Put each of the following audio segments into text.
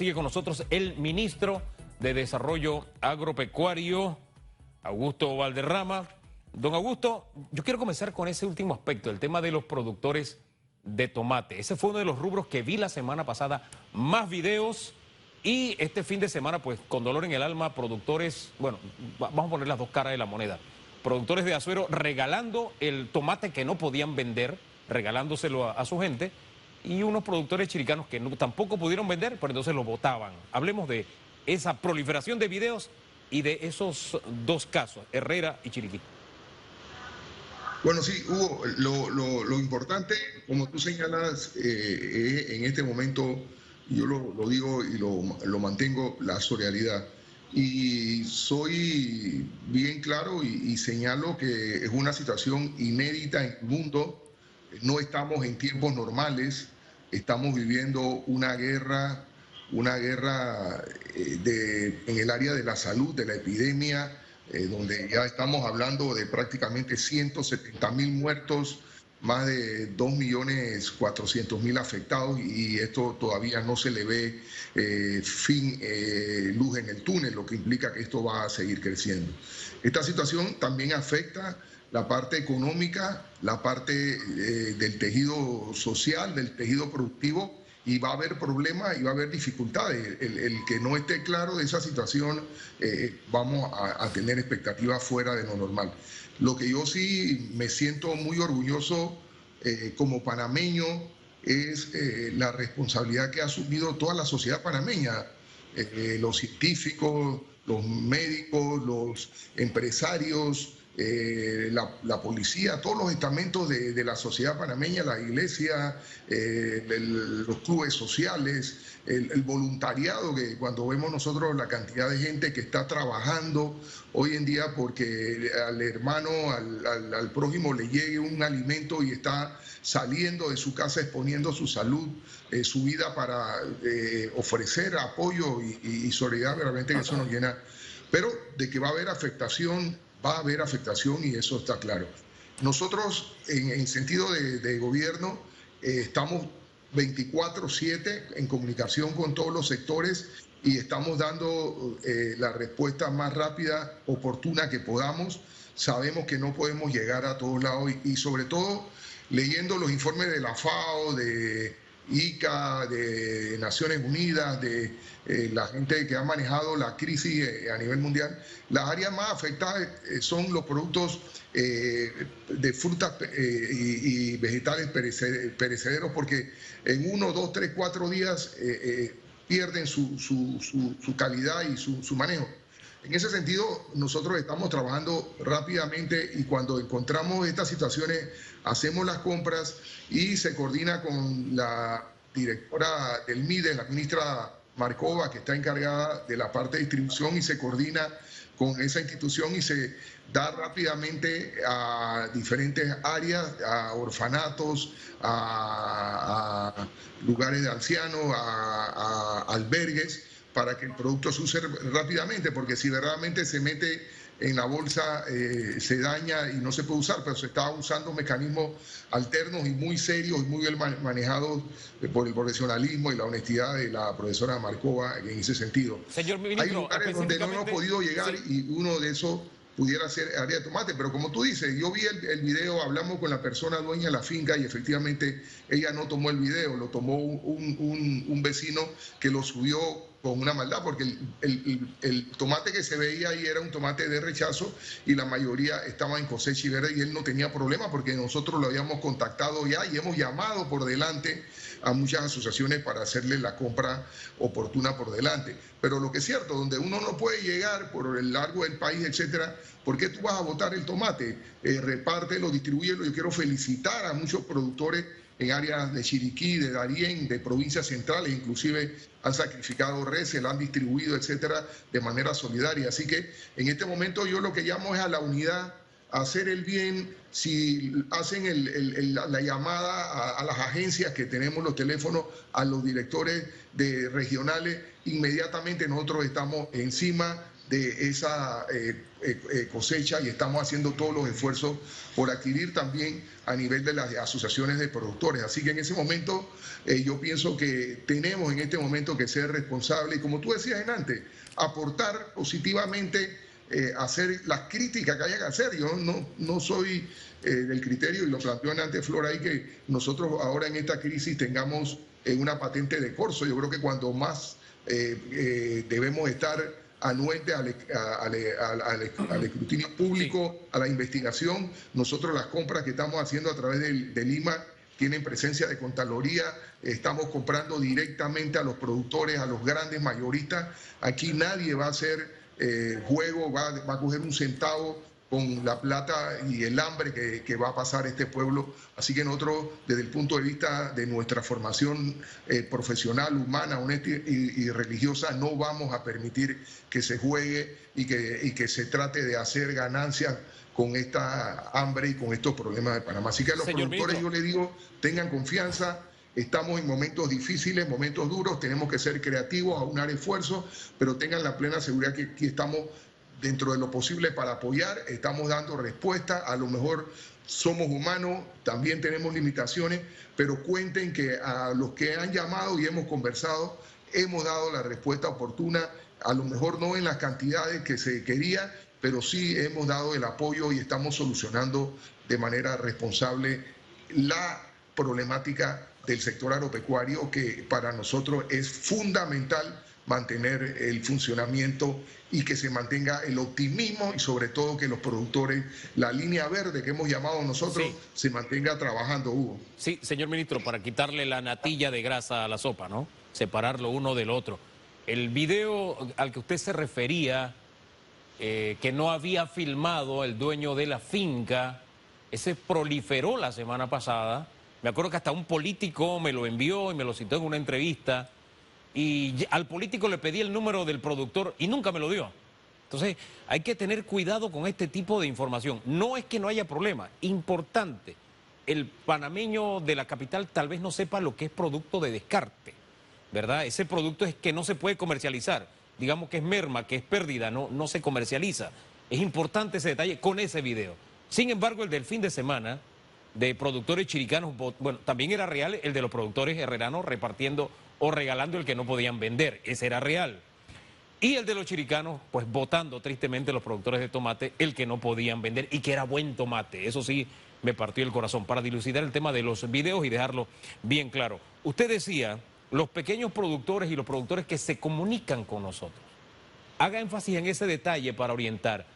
Sigue con nosotros el ministro de Desarrollo Agropecuario, Augusto Valderrama. Don Augusto, yo quiero comenzar con ese último aspecto, el tema de los productores de tomate. Ese fue uno de los rubros que vi la semana pasada, más videos y este fin de semana, pues con dolor en el alma, productores, bueno, vamos a poner las dos caras de la moneda, productores de Azuero regalando el tomate que no podían vender, regalándoselo a, a su gente y unos productores chiricanos que tampoco pudieron vender, pero entonces lo votaban. Hablemos de esa proliferación de videos y de esos dos casos, Herrera y Chiriquí. Bueno, sí, Hugo, lo, importante, como tú señalas, eh, eh, en este momento, yo lo, digo y lo, mantengo, la solidaridad. Y soy bien claro y, y señalo que es una situación inédita en el mundo no estamos en tiempos normales, estamos viviendo una guerra, una guerra eh, en el área de la salud, de la epidemia, eh, donde ya estamos hablando de prácticamente 170 mil muertos, más de 2.400.000 afectados y esto todavía no se le ve eh, fin, luz en el túnel, lo que implica que esto va a seguir creciendo. Esta situación también afecta la parte económica, la parte eh, del tejido social, del tejido productivo, y va a haber problemas y va a haber dificultades. El, que no esté claro de esa situación, eh, vamos a, tener expectativas fuera de lo normal. Lo que yo sí me siento muy orgulloso eh, como panameño es la responsabilidad que ha asumido toda la sociedad panameña, los científicos, los médicos, los empresarios, eh, la, policía, todos los estamentos de, la sociedad panameña, la iglesia, eh, los clubes sociales, el, voluntariado, que cuando vemos nosotros la cantidad de gente que está trabajando hoy en día porque al hermano, al, prójimo le llegue un alimento y está saliendo de su casa exponiendo su salud, eh, su vida para ofrecer apoyo y, y, solidaridad, realmente eso nos llena. Pero de que va a haber afectación va a haber afectación y eso está claro. Nosotros, en, sentido de, gobierno, eh, estamos 24/7 en comunicación con todos los sectores y estamos dando eh, la respuesta más rápida, oportuna que podamos. Sabemos que no podemos llegar a todos lados y sobre todo leyendo los informes de la FAO, de ICA, de Naciones Unidas, de eh, la gente que ha manejado la crisis eh, a nivel mundial, las áreas más afectadas eh, son los productos de frutas y, vegetales perecederos, porque en uno, dos, tres, cuatro días pierden su, calidad y su manejo. En ese sentido, nosotros estamos trabajando rápidamente y cuando encontramos estas situaciones, hacemos las compras y se coordina con la directora del MIDE, la ministra Marcova, que está encargada de la parte de distribución y se coordina con esa institución y se da rápidamente a diferentes áreas, a orfanatos, a, lugares de ancianos, a albergues para que el producto se use rápidamente, porque si verdaderamente se mete en la bolsa, eh, se daña y no se puede usar, pero se está usando mecanismos alternos y muy serios y muy bien manejados eh, por el profesionalismo y la honestidad de la profesora Marcova en ese sentido. Señor ministro, Hay lugares donde no hemos podido llegar y uno de esos pudiera ser área de tomate, pero como tú dices, yo vi el, video, hablamos con la persona dueña de la finca y efectivamente ella no tomó el video, lo tomó un, un vecino que lo subió con una maldad, porque el, tomate que se veía ahí era un tomate de rechazo y la mayoría estaba en cosecha y verde y él no tenía problema porque nosotros lo habíamos contactado ya y hemos llamado por delante a muchas asociaciones para hacerle la compra oportuna por delante. Pero lo que es cierto, donde uno no puede llegar por el largo del país, etcétera, ¿por qué tú vas a botar el tomate? Eh, repártelo, distribúyelo. Yo quiero felicitar a muchos productores en áreas de Chiriquí, de Darién, de provincias centrales, inclusive han sacrificado res, se la han distribuido, etcétera, de manera solidaria. Así que en este momento yo lo que llamo es a la unidad, a hacer el bien. Si hacen la llamada a, las agencias que tenemos los teléfonos, a los directores de regionales, inmediatamente nosotros estamos encima de esa eh, cosecha y estamos haciendo todos los esfuerzos por adquirir también a nivel de las asociaciones de productores. Así que en ese momento yo pienso que tenemos en este momento que ser responsables y como tú decías en antes, aportar positivamente, hacer las críticas que haya que hacer. Yo no, no soy del criterio y lo planteó en antes Flora ahí que nosotros ahora en esta crisis tengamos una patente de corso. Yo creo que cuando más debemos estar anuente al, al, escrutinio público, a la investigación. Nosotros las compras que estamos haciendo a través de, Lima tienen presencia de Contraloría, estamos comprando directamente a los productores, a los grandes mayoristas. Aquí nadie va a hacer eh, juego, va, va a coger un centavo con la plata y el hambre que, va a pasar este pueblo. Así que nosotros, desde el punto de vista de nuestra formación eh, profesional, humana, honesta y, religiosa, no vamos a permitir que se juegue y que, y que se trate de hacer ganancias con esta hambre y con estos problemas de Panamá. Así que a los productores yo les digo, tengan confianza, Estamos en momentos difíciles, momentos duros, tenemos que ser creativos, aunar esfuerzos, pero tengan la plena seguridad que aquí estamos dentro de lo posible para apoyar, estamos dando respuesta, a lo mejor somos humanos, también tenemos limitaciones, pero cuenten que a los que han llamado y hemos conversado, hemos dado la respuesta oportuna, a lo mejor no en las cantidades que se quería, pero sí hemos dado el apoyo y estamos solucionando de manera responsable la problemática del sector agropecuario que para nosotros es fundamental mantener el funcionamiento y que se mantenga el optimismo y sobre todo que los productores, la línea verde que hemos llamado nosotros, se mantenga trabajando, Hugo. Sí, señor ministro, para quitarle la natilla de grasa a la sopa, ¿no? Separarlo uno del otro. El video al que usted se refería, eh, que no había filmado el dueño de la finca, ese proliferó la semana pasada. Me acuerdo que hasta un político me lo envió y me lo citó en una entrevista y al político le pedí el número del productor y nunca me lo dio. Entonces, hay que tener cuidado con este tipo de información. No es que no haya problema, importante. El panameño de la capital tal vez no sepa lo que es producto de descarte, ¿verdad? Ese producto es que no se puede comercializar. Digamos que es merma, que es pérdida, no, no se comercializa. Es importante ese detalle con ese video. Sin embargo, el del fin de semana de productores chiricanos, bueno, también era real el de los productores herreranos repartiendo o regalando el que no podían vender. Ese era real. Y el de los chiricanos, pues votando tristemente los productores de tomate el que no podían vender y que era buen tomate. Eso sí me partió el corazón. Para dilucidar el tema de los videos y dejarlo bien claro. Usted decía, los pequeños productores y los productores que se comunican con nosotros. Haga énfasis en ese detalle para orientar.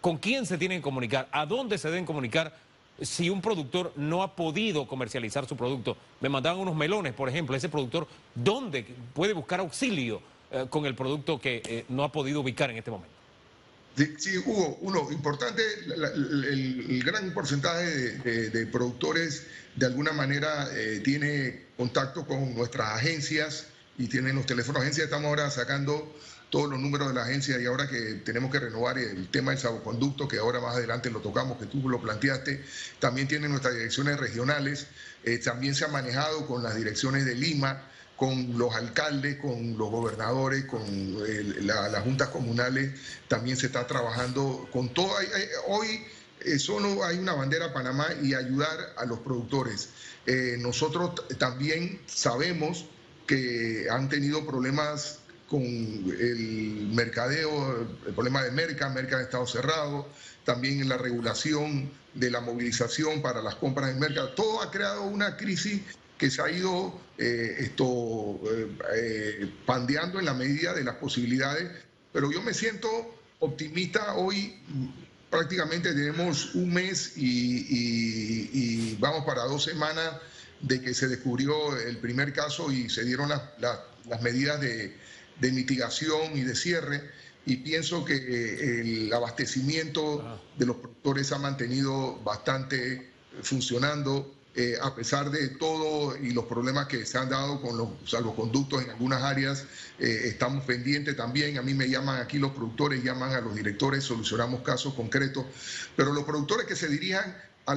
¿Con quién se tienen que comunicar? ¿A dónde se deben comunicar? Si un productor no ha podido comercializar su producto. Me mandaban unos melones, por ejemplo, ese productor, ¿dónde puede buscar auxilio eh, con el producto que eh, no ha podido ubicar en este momento? Sí, Hugo, uno, importante, el, gran porcentaje de, productores de alguna manera eh, tiene contacto con nuestras agencias y tienen los teléfonos agencias. Estamos ahora sacando todos los números de la agencia y ahora que tenemos que renovar el tema del salvoconducto, que ahora más adelante lo tocamos, que tú lo planteaste, también tiene nuestras direcciones regionales, eh, también se ha manejado con las direcciones de Lima, con los alcaldes, con los gobernadores, con las juntas comunales, también se está trabajando con todo. Hoy eh, solo hay una bandera Panamá y ayudar a los productores. Eh, nosotros también sabemos que han tenido problemas con el mercadeo, el problema de Merca, Merca ha estado cerrado, también en la regulación de la movilización para las compras en Merca. Todo ha creado una crisis que se ha ido eh, esto, eh, eh, pandeando en la medida de las posibilidades, pero yo me siento optimista hoy. Prácticamente tenemos un mes y, vamos para dos semanas de que se descubrió el primer caso y se dieron las medidas de, de mitigación y de cierre y pienso que eh, el abastecimiento de los productores ha mantenido bastante funcionando eh, a pesar de todo y los problemas que se han dado con los salvoconductos en algunas áreas, eh, estamos pendientes también. A mí me llaman aquí los productores, llaman a los directores, solucionamos casos concretos. Pero los productores que se dirijan a,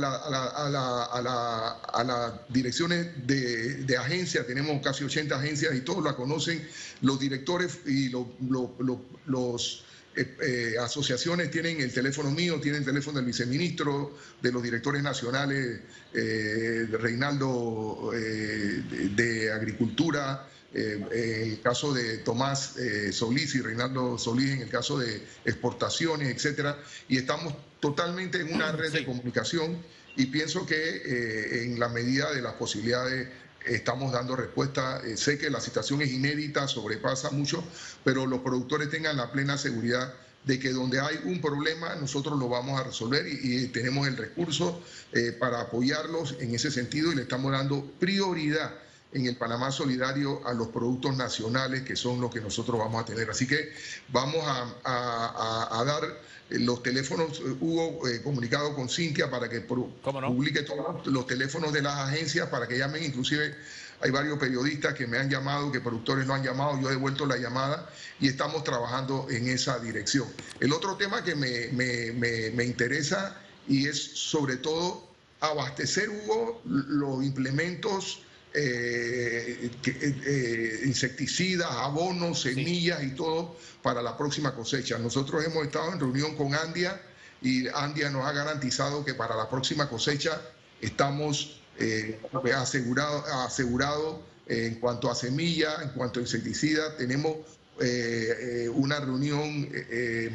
las direcciones de, de agencias, tenemos casi 80 agencias y todos la conocen, los directores y los, eh, eh, asociaciones tienen el teléfono mío, tienen el teléfono del viceministro, de los directores nacionales, eh, Reinaldo de, Agricultura, en el caso de Tomás Solís y Reinaldo Solís en el caso de exportaciones, etcétera, y estamos totalmente en una red de comunicación y pienso que en la medida de las posibilidades estamos dando respuesta. Eh, sé que la situación es inédita, sobrepasa mucho, pero los productores tengan la plena seguridad de que donde hay un problema nosotros lo vamos a resolver y, tenemos el recurso eh, para apoyarlos en ese sentido y le estamos dando prioridad en el Panamá Solidario a los productos nacionales que son los que nosotros vamos a tener. Así que vamos a, dar los teléfonos, eh, hubo eh, comunicado con Cintia para que publique todos los teléfonos de las agencias para que llamen, inclusive hay varios periodistas que me han llamado, que productores lo han llamado, yo he devuelto la llamada y estamos trabajando en esa dirección. El otro tema que me, me interesa y es sobre todo abastecer, Hugo, los implementos eh, eh, insecticidas, abonos, semillas y todo para la próxima cosecha. Nosotros hemos estado en reunión con Andia y Andia nos ha garantizado que para la próxima cosecha estamos eh, asegurados asegurado, en cuanto a semilla, en cuanto a insecticida. Tenemos una reunión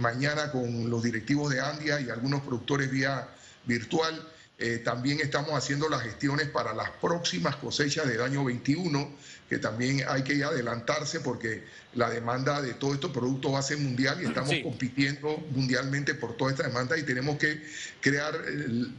mañana con los directivos de Andia y algunos productores vía virtual eh, también estamos haciendo las gestiones para las próximas cosechas del año 21, que también hay que adelantarse porque la demanda de todos estos productos va a ser mundial y estamos compitiendo mundialmente por toda esta demanda y tenemos que crear el,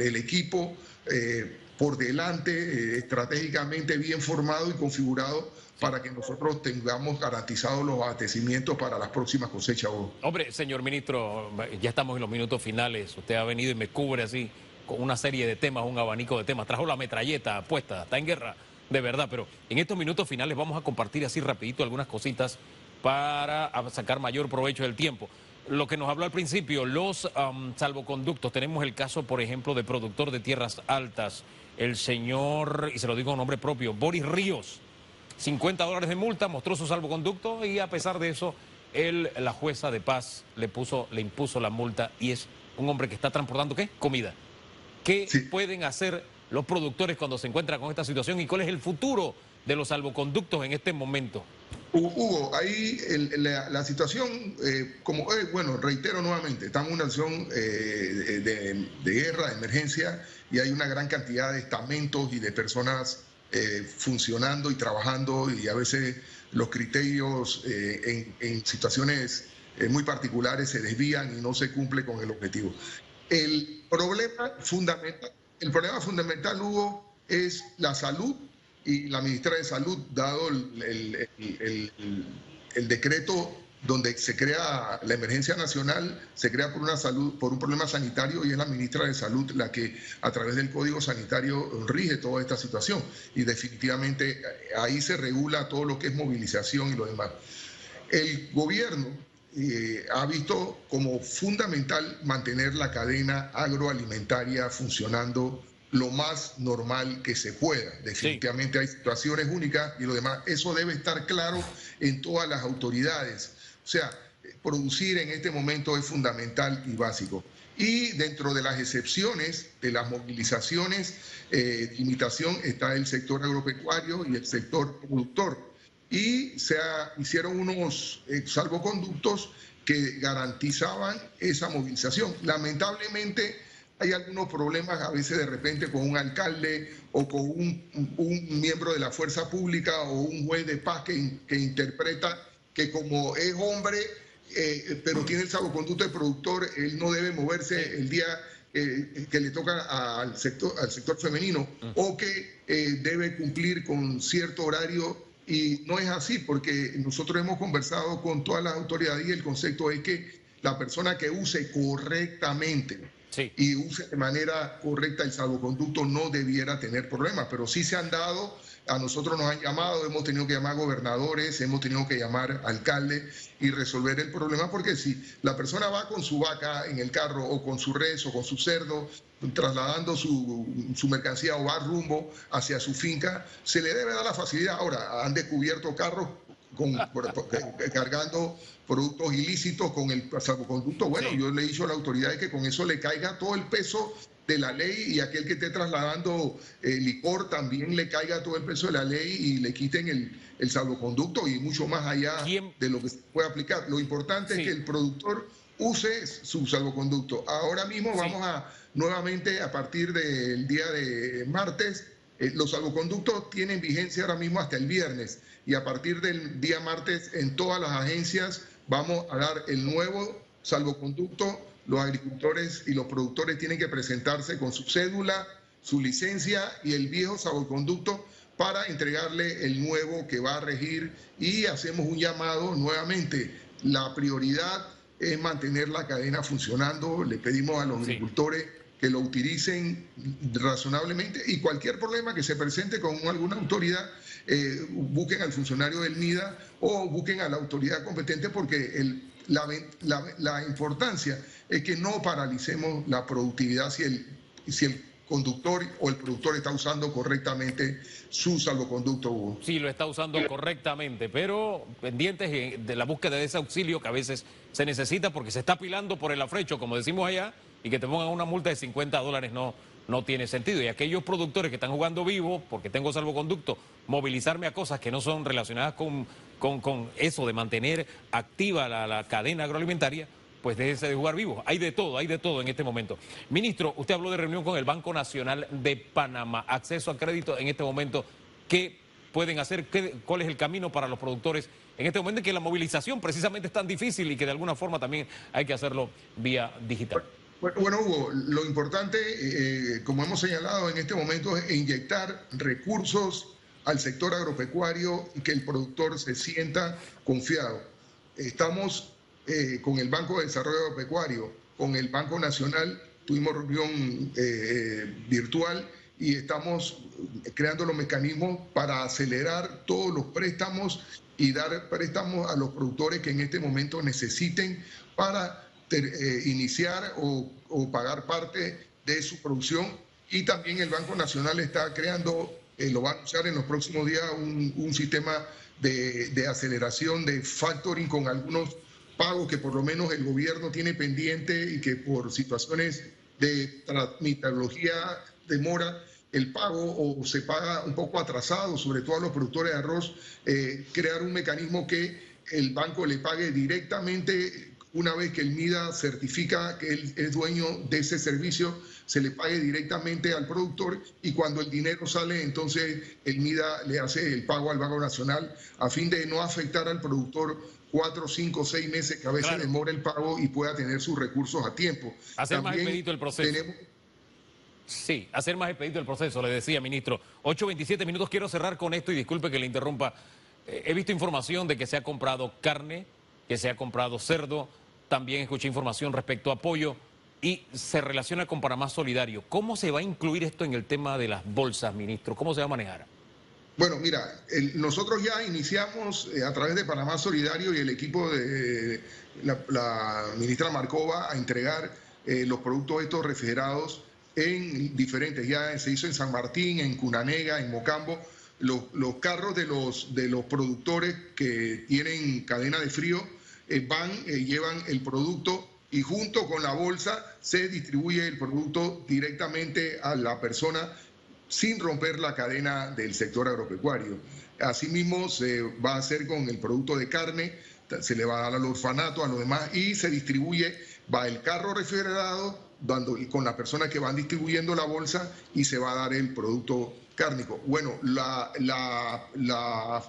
el equipo eh, por delante, eh, estratégicamente bien formado y configurado para que nosotros tengamos garantizados los abastecimientos para las próximas cosechas. Hombre, señor ministro, ya estamos en los minutos finales. Usted ha venido y me cubre así con una serie de temas, un abanico de temas. Trajo la metralleta puesta, está en guerra, de verdad. Pero en estos minutos finales vamos a compartir así rapidito algunas cositas para sacar mayor provecho del tiempo. Lo que nos habló al principio, los salvoconductos. Tenemos el caso, por ejemplo, de productor de tierras altas, el señor, y se lo digo en nombre propio, Boris Ríos 50 dólares de multa, mostró su salvoconducto y a pesar de eso, él, la jueza de paz le, puso, le impuso la multa y es un hombre que está transportando ¿qué? Comida. ¿Qué pueden hacer los productores cuando se encuentran con esta situación y cuál es el futuro de los salvoconductos en este momento? Hugo, ahí la, situación, eh, como, eh, bueno, reitero nuevamente, estamos en una situación eh, de, de, guerra, de emergencia, y hay una gran cantidad de estamentos y de personas eh, funcionando y trabajando y a veces los criterios eh, en, situaciones eh, muy particulares se desvían y no se cumple con el objetivo. El problema fundamental, el problema fundamental, Hugo, es la salud y la ministra de Salud, dado el, el decreto donde se crea la emergencia nacional, se crea por una salud, por un problema sanitario y es la ministra de Salud la que a través del Código Sanitario rige toda esta situación y definitivamente ahí se regula todo lo que es movilización y lo demás. El gobierno eh, ha visto como fundamental mantener la cadena agroalimentaria funcionando lo más normal que se pueda. Definitivamente hay situaciones únicas y lo demás. Eso debe estar claro en todas las autoridades. O sea, producir en este momento es fundamental y básico. Y dentro de las excepciones de las movilizaciones eh, limitación está el sector agropecuario y el sector productor. Y se hicieron unos eh, salvoconductos que garantizaban esa movilización. Lamentablemente hay algunos problemas a veces de repente con un alcalde o con un, miembro de la fuerza pública o un juez de paz que, que interpreta que como es hombre, eh, pero tiene el salvoconducto de productor, él no debe moverse el día eh, que le toca al sector, al sector femenino o que eh, debe cumplir con cierto horario. Y no es así, porque nosotros hemos conversado con todas las autoridades y el concepto es que la persona que use correctamente y use de manera correcta el salvoconducto, no debiera tener problemas, pero sí se han dado a nosotros nos han llamado, hemos tenido que llamar gobernadores, hemos tenido que llamar alcaldes y resolver el problema, porque si la persona va con su vaca en el carro o con su res o con su cerdo, trasladando su, mercancía o va rumbo hacia su finca, se le debe dar la facilidad. Ahora, han descubierto carros con, cargando productos ilícitos con el salvoconducto. Bueno, yo le he dicho a la autoridad que con eso le caiga todo el peso de la ley y aquel que esté trasladando eh, licor también le caiga todo el peso de la ley y le quiten el, el salvoconducto y mucho más allá de lo que se puede aplicar. Lo importante es que el productor use su salvoconducto. Ahora mismo vamos a nuevamente a partir del día de martes. Eh, los salvoconductos tienen vigencia ahora mismo hasta el viernes y a partir del día martes en todas las agencias vamos a dar el nuevo salvoconducto los agricultores y los productores tienen que presentarse con su cédula, su licencia y el viejo salvoconducto para entregarle el nuevo que va a regir y hacemos un llamado nuevamente. La prioridad es mantener la cadena funcionando. Le pedimos a los agricultores que lo utilicen razonablemente y cualquier problema que se presente con alguna autoridad, eh, busquen al funcionario del MIDA o busquen a la autoridad competente porque la, importancia es que no paralicemos la productividad si el, si el conductor o el productor está usando correctamente su salvoconducto. Sí, lo está usando correctamente, pero pendientes de la búsqueda de ese auxilio que a veces se necesita porque se está pilando por el afrecho, como decimos allá, y que te pongan una multa de 50 dólares no, no tiene sentido. Y aquellos productores que están jugando vivo, porque tengo salvoconducto, movilizarme a cosas que no son relacionadas con, con, eso de mantener activa la, cadena agroalimentaria, pues déjense de jugar vivo. Hay de todo, hay de todo en este momento. Ministro, usted habló de reunión con el Banco Nacional de Panamá, acceso a crédito en este momento. ¿Qué pueden hacer? ¿Cuál es el camino para los productores en este momento en que la movilización precisamente es tan difícil y que de alguna forma también hay que hacerlo vía digital? Bueno, Hugo, lo importante, eh, como hemos señalado en este momento, es inyectar recursos al sector agropecuario y que el productor se sienta confiado. Estamos eh, con el Banco de Desarrollo Agropecuario, con el Banco Nacional, tuvimos reunión eh, virtual y estamos creando los mecanismos para acelerar todos los préstamos y dar préstamos a los productores que en este momento necesiten para eh, iniciar o, pagar parte de su producción. Y también el Banco Nacional está creando, eh, lo va a anunciar en los próximos días, un, sistema de, aceleración de factoring con algunos pagos que por lo menos el gobierno tiene pendiente y que por situaciones de transmitología demora el pago o se paga un poco atrasado, sobre todo a los productores de arroz, eh, crear un mecanismo que el banco le pague directamente una vez que el MIDA certifica que él es dueño de ese servicio, se le pague directamente al productor y cuando el dinero sale, entonces el MIDA le hace el pago al Banco Nacional a fin de no afectar al productor cuatro, cinco, seis meses que a veces demora el pago y pueda tener sus recursos a tiempo. Hacer más expedito el proceso. Sí, hacer más expedito el proceso, le decía, ministro. 8.27 minutos, quiero cerrar con esto y disculpe que le interrumpa. Eh, he visto información de que se ha comprado carne, que se ha comprado cerdo, también escuché información respecto a apoyo y se relaciona con Panamá Solidario. ¿Cómo se va a incluir esto en el tema de las bolsas, ministro? ¿Cómo se va a manejar? Bueno, mira, nosotros ya iniciamos eh, a través de Panamá Solidario y el equipo de la, ministra Marcova a entregar eh, los productos estos refrigerados en diferentes, ya se hizo en San Martín, en Cunanega, en Mocambo, los, los carros de los, de los productores que tienen cadena de frío van, eh, llevan el producto y junto con la bolsa se distribuye el producto directamente a la persona sin romper la cadena del sector agropecuario. Asimismo, se va a hacer con el producto de carne, se le va a dar al orfanato, a los demás, y se distribuye, va el carro refrigerado con la persona que van distribuyendo la bolsa y se va a dar el producto cárnico. Bueno, la, la, la,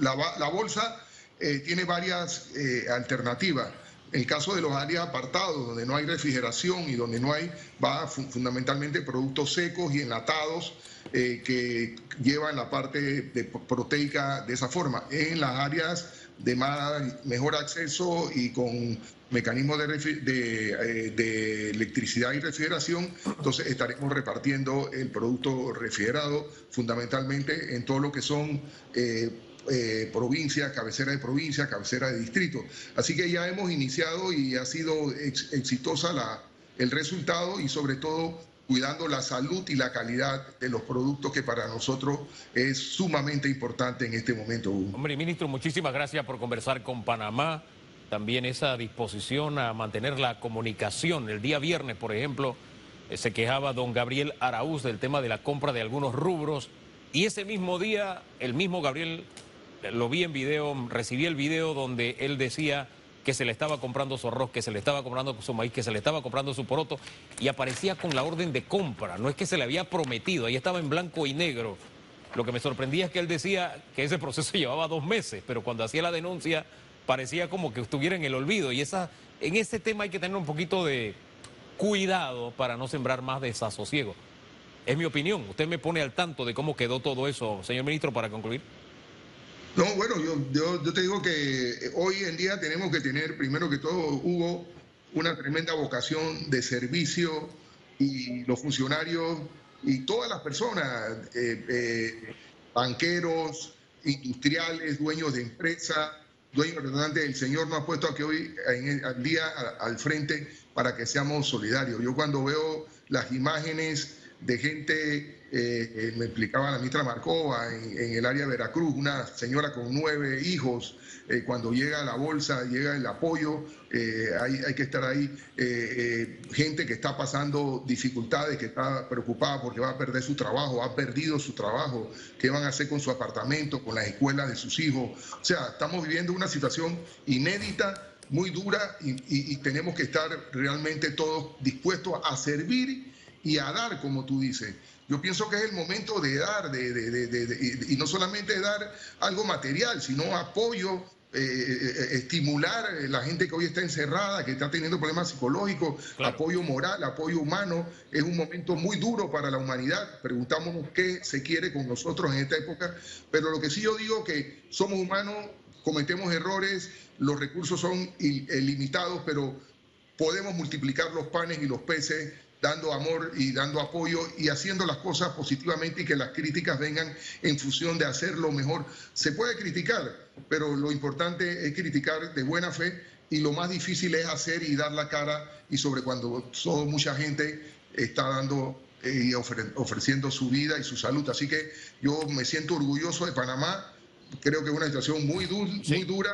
la bolsa eh, tiene varias eh, alternativas. En el caso de los áreas apartados, donde no hay refrigeración y donde no hay, va fundamentalmente productos secos y enlatados eh, que llevan la parte de proteica de esa forma. En las áreas de más, mejor acceso y con mecanismos de, electricidad y refrigeración, entonces estaremos repartiendo el producto refrigerado fundamentalmente en todo lo que son eh, provincias, cabecera de provincia, cabecera de distrito. Así que ya hemos iniciado y ha sido exitosa la, el resultado y sobre todo cuidando la salud y la calidad de los productos que para nosotros es sumamente importante en este momento. Hombre, ministro, muchísimas gracias por conversar con Panamá. También esa disposición a mantener la comunicación. El día viernes, por ejemplo, eh, se quejaba don Gabriel Araúz del tema de la compra de algunos rubros. Y ese mismo día, el mismo Gabriel, lo vi en video, recibí el video donde él decía que se le estaba comprando su arroz, que se le estaba comprando su maíz, que se le estaba comprando su poroto, y aparecía con la orden de compra. No es que se le había prometido, ahí estaba en blanco y negro. Lo que me sorprendía es que él decía que ese proceso llevaba dos meses, pero cuando hacía la denuncia parecía como que estuviera en el olvido. Y esa, en ese tema hay que tener un poquito de cuidado para no sembrar más desasosiego. Es mi opinión. Usted me pone al tanto de cómo quedó todo eso, señor ministro, para concluir. No, bueno, yo, te digo que eh, hoy en día tenemos que tener, primero que todo, Hugo, una tremenda vocación de servicio y los funcionarios y todas las personas, eh, eh, banqueros, industriales, dueños de empresas, dueños representantes del Señor nos ha puesto aquí hoy al día al frente para que seamos solidarios. Yo cuando veo las imágenes de gente eh, eh, me explicaba la ministra Marcova en, el área de Veracruz, una señora con nueve hijos, eh, cuando llega la bolsa, llega el apoyo, hay, hay, que estar ahí. gente que está pasando dificultades, que está preocupada porque va a perder su trabajo, ha perdido su trabajo, qué van a hacer con su apartamento, con las escuelas de sus hijos. O sea, estamos viviendo una situación inédita muy dura y, y, tenemos que estar realmente todos dispuestos a servir y a dar, como tú dices. Yo pienso que es el momento de dar, de, y no solamente dar algo material, sino apoyo, eh, eh, eh, estimular la gente que hoy está encerrada, que está teniendo problemas psicológicos, apoyo moral, apoyo humano. Es un momento muy duro para la humanidad. Preguntamos qué se quiere con nosotros en esta época, pero lo que sí yo digo que somos humanos, cometemos errores, los recursos son ilimitados, pero podemos multiplicar los panes y los peces dando amor y dando apoyo y haciendo las cosas positivamente y que las críticas vengan en función de hacerlo mejor. Se puede criticar, pero lo importante es criticar de buena fe y lo más difícil es hacer y dar la cara y sobre cuando todo, mucha gente está dando eh, y ofreciendo su vida y su salud. Así que yo me siento orgulloso de Panamá. Creo que es una situación muy, muy dura.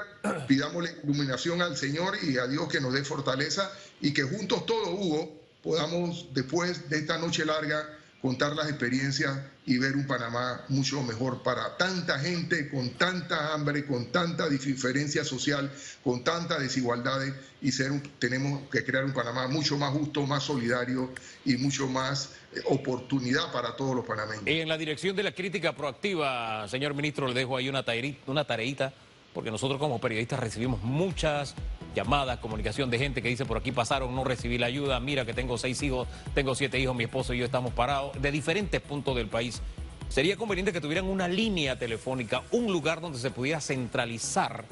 Pidámosle iluminación al Señor y a Dios que nos dé fortaleza y que juntos todos, Hugo, podamos después de esta noche larga contar las experiencias y ver un Panamá mucho mejor para tanta gente, con tanta hambre, con tanta diferencia social, con tantas desigualdades y ser tenemos que crear un Panamá mucho más justo, más solidario y mucho más eh, oportunidad para todos los panameños. En la dirección de la crítica proactiva, señor ministro, le dejo ahí una, una tareita, porque nosotros como periodistas recibimos muchas llamadas, comunicación de gente que dice por aquí pasaron, no recibí la ayuda, mira que tengo seis hijos, tengo siete hijos, mi esposo y yo estamos parados, de diferentes puntos del país. Sería conveniente que tuvieran una línea telefónica, un lugar donde se pudiera centralizar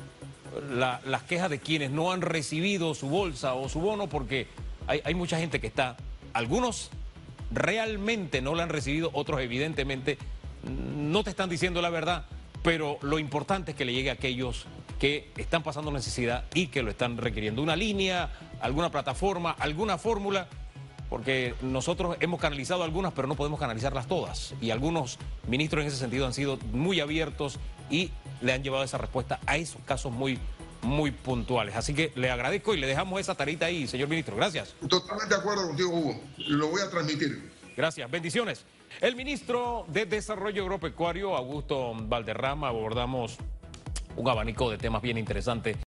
las quejas de quienes no han recibido su bolsa o su bono, porque hay, mucha gente que está, algunos realmente no la han recibido, otros evidentemente no te están diciendo la verdad, pero lo importante es que le llegue a aquellos que están pasando necesidad y que lo están requiriendo. Una línea, alguna plataforma, alguna fórmula, porque nosotros hemos canalizado algunas, pero no podemos canalizarlas todas. Y algunos ministros en ese sentido han sido muy abiertos y le han llevado esa respuesta a esos casos muy muy puntuales. Así que le agradezco y le dejamos esa tarita ahí, señor ministro. Gracias. Totalmente de acuerdo contigo, Hugo. Lo voy a transmitir. Gracias. Bendiciones. El ministro de Desarrollo Agropecuario, Augusto Valderrama, abordamos un abanico de temas bien interesantes.